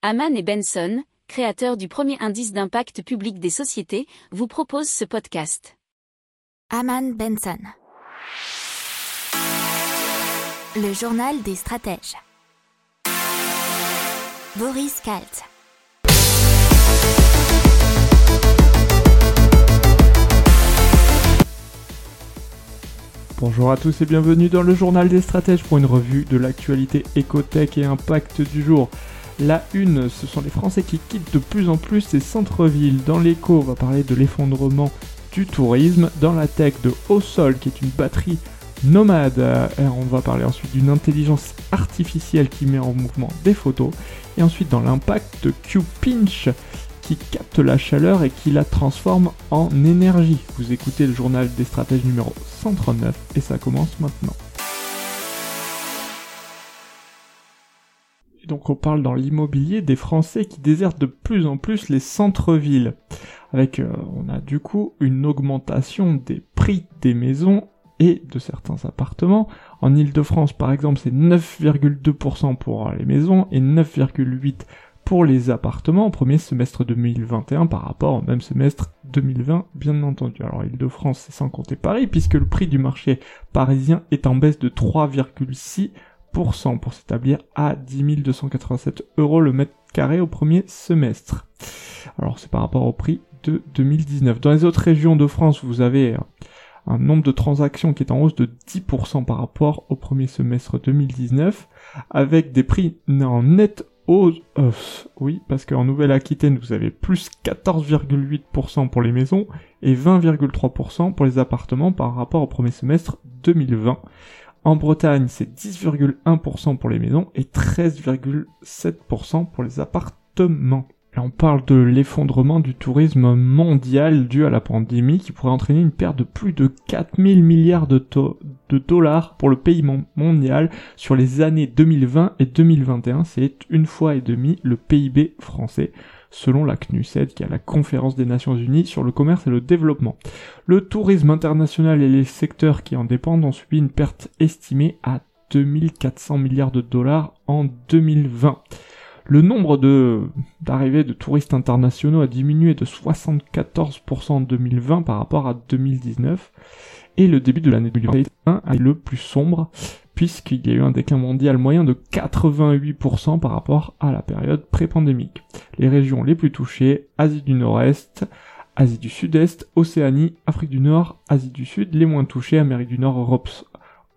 Haman et Benson, créateurs du premier indice d'impact public des sociétés, vous proposent ce podcast. Haman Benson. Le journal des stratèges. Boris Kalt. Bonjour à tous et bienvenue dans le journal des stratèges pour une revue de l'actualité écotech et impact du jour. La une, ce sont les Français qui quittent de plus en plus ces centres-villes. Dans l'écho, on va parler de l'effondrement du tourisme. Dans la tech, de Haut Sol, qui est une batterie nomade. Euh, on va parler ensuite d'une intelligence artificielle qui met en mouvement des photos. Et ensuite, dans l'impact, de Q-Pinch, qui capte la chaleur et qui la transforme en énergie. Vous écoutez le journal des stratèges numéro 139 et ça commence maintenant. Donc on parle dans l'immobilier des Français qui désertent de plus en plus les centres-villes. Avec, euh, on a du coup une augmentation des prix des maisons et de certains appartements. En Ile-de-France, par exemple, c'est 9,2% pour les maisons et 9,8% pour les appartements au premier semestre 2021 par rapport au même semestre 2020, bien entendu. Alors Ile-de-France, c'est sans compter Paris, puisque le prix du marché parisien est en baisse de 3,6% pour s'établir à 10 287 euros le mètre carré au premier semestre. Alors c'est par rapport au prix de 2019. Dans les autres régions de France, vous avez un nombre de transactions qui est en hausse de 10% par rapport au premier semestre 2019, avec des prix en net hausse. oui, parce qu'en Nouvelle-Aquitaine, vous avez plus 14,8% pour les maisons et 20,3% pour les appartements par rapport au premier semestre 2020. En Bretagne, c'est 10,1% pour les maisons et 13,7% pour les appartements. Et on parle de l'effondrement du tourisme mondial dû à la pandémie qui pourrait entraîner une perte de plus de 4000 milliards de, de dollars pour le pays mondial sur les années 2020 et 2021. C'est une fois et demi le PIB français selon la CNUSED, qui est la Conférence des Nations Unies sur le commerce et le développement. Le tourisme international et les secteurs qui en dépendent ont subi une perte estimée à 2400 milliards de dollars en 2020. Le nombre d'arrivées de touristes internationaux a diminué de 74% en 2020 par rapport à 2019. Et le début de l'année 2021 est le plus sombre, puisqu'il y a eu un déclin mondial moyen de 88% par rapport à la période pré-pandémique. Les régions les plus touchées, Asie du Nord-Est, Asie du Sud-Est, Océanie, Afrique du Nord, Asie du Sud, les moins touchées, Amérique du Nord, Europe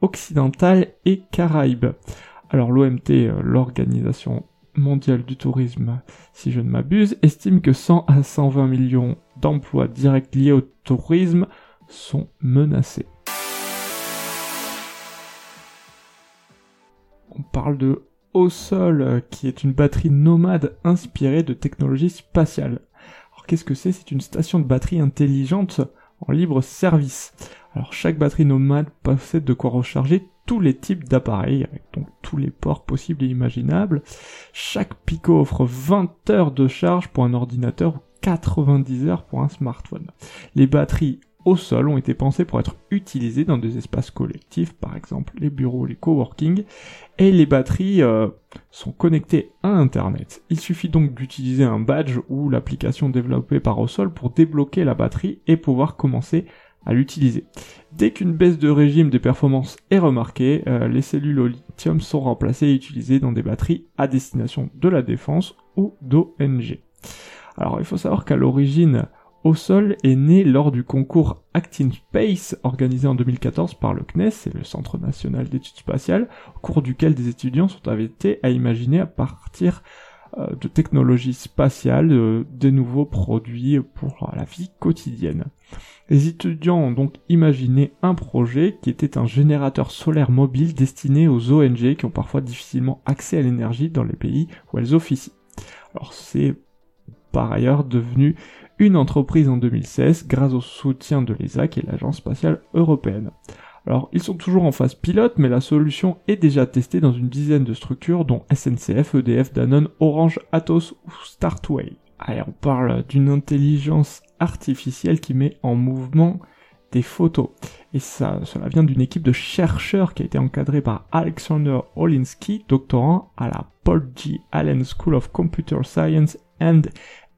occidentale et Caraïbes. Alors l'OMT, euh, l'Organisation mondiale du tourisme, si je ne m'abuse, estime que 100 à 120 millions d'emplois directs liés au tourisme sont menacés. on parle de Au Sol, euh, qui est une batterie nomade inspirée de technologies spatiales. Alors qu'est-ce que c'est? C'est une station de batterie intelligente en libre service. Alors chaque batterie nomade possède de quoi recharger tous les types d'appareils, avec donc tous les ports possibles et imaginables. Chaque Pico offre 20 heures de charge pour un ordinateur ou 90 heures pour un smartphone. Les batteries au sol ont été pensés pour être utilisés dans des espaces collectifs, par exemple les bureaux, les coworking, et les batteries euh, sont connectées à Internet. Il suffit donc d'utiliser un badge ou l'application développée par au sol pour débloquer la batterie et pouvoir commencer à l'utiliser. Dès qu'une baisse de régime des performances est remarquée, euh, les cellules au lithium sont remplacées et utilisées dans des batteries à destination de la défense ou d'ONG. Alors il faut savoir qu'à l'origine, au sol est né lors du concours Actin Space organisé en 2014 par le CNES et le Centre National d'Études Spatiales, au cours duquel des étudiants sont invités à imaginer à partir euh, de technologies spatiales euh, des nouveaux produits pour la vie quotidienne. Les étudiants ont donc imaginé un projet qui était un générateur solaire mobile destiné aux ONG qui ont parfois difficilement accès à l'énergie dans les pays où elles officient. Alors c'est par ailleurs devenu une entreprise en 2016 grâce au soutien de l'ESA est l'agence spatiale européenne. Alors ils sont toujours en phase pilote mais la solution est déjà testée dans une dizaine de structures dont SNCF, EDF, Danone, Orange, Atos ou Startway. Allez, on parle d'une intelligence artificielle qui met en mouvement des photos. Et ça, cela vient d'une équipe de chercheurs qui a été encadrée par Alexander Olinsky, doctorant à la Paul G. Allen School of Computer Science and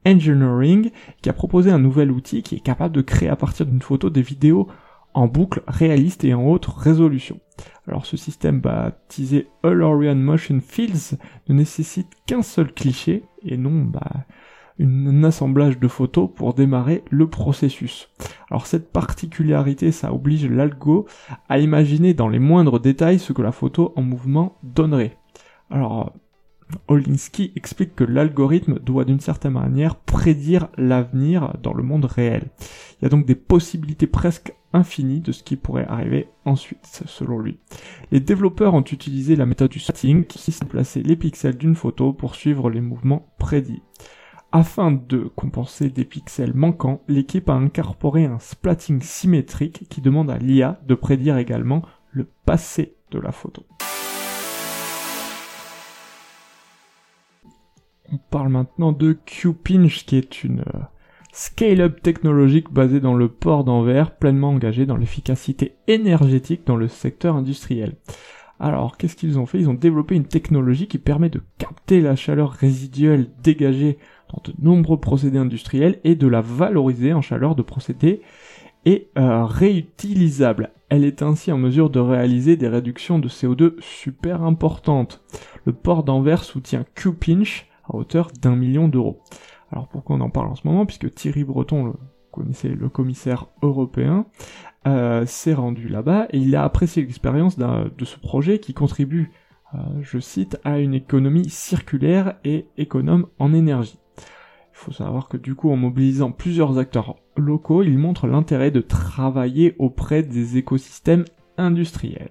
Engineering, qui a proposé un nouvel outil qui est capable de créer à partir d'une photo des vidéos en boucle réaliste et en haute résolution. Alors ce système baptisé All-Orion Motion Fields ne nécessite qu'un seul cliché et non bah, un assemblage de photos pour démarrer le processus. Alors cette particularité, ça oblige l'algo à imaginer dans les moindres détails ce que la photo en mouvement donnerait. Alors Olinsky explique que l'algorithme doit d'une certaine manière prédire l'avenir dans le monde réel. Il y a donc des possibilités presque infinies de ce qui pourrait arriver ensuite, selon lui. Les développeurs ont utilisé la méthode du splatting qui consiste à placer les pixels d'une photo pour suivre les mouvements prédits. Afin de compenser des pixels manquants, l'équipe a incorporé un splatting symétrique qui demande à l'IA de prédire également le passé de la photo. On parle maintenant de QPinch qui est une euh, scale-up technologique basée dans le port d'Anvers, pleinement engagée dans l'efficacité énergétique dans le secteur industriel. Alors, qu'est-ce qu'ils ont fait? Ils ont développé une technologie qui permet de capter la chaleur résiduelle dégagée dans de nombreux procédés industriels et de la valoriser en chaleur de procédés et euh, réutilisable. Elle est ainsi en mesure de réaliser des réductions de CO2 super importantes. Le port d'Anvers soutient QPinch, à hauteur d'un million d'euros. Alors pourquoi on en parle en ce moment? Puisque Thierry Breton, le, connaissez le commissaire européen, euh, s'est rendu là-bas et il a apprécié l'expérience de ce projet qui contribue, euh, je cite, à une économie circulaire et économe en énergie. Il faut savoir que du coup, en mobilisant plusieurs acteurs locaux, il montre l'intérêt de travailler auprès des écosystèmes industriels.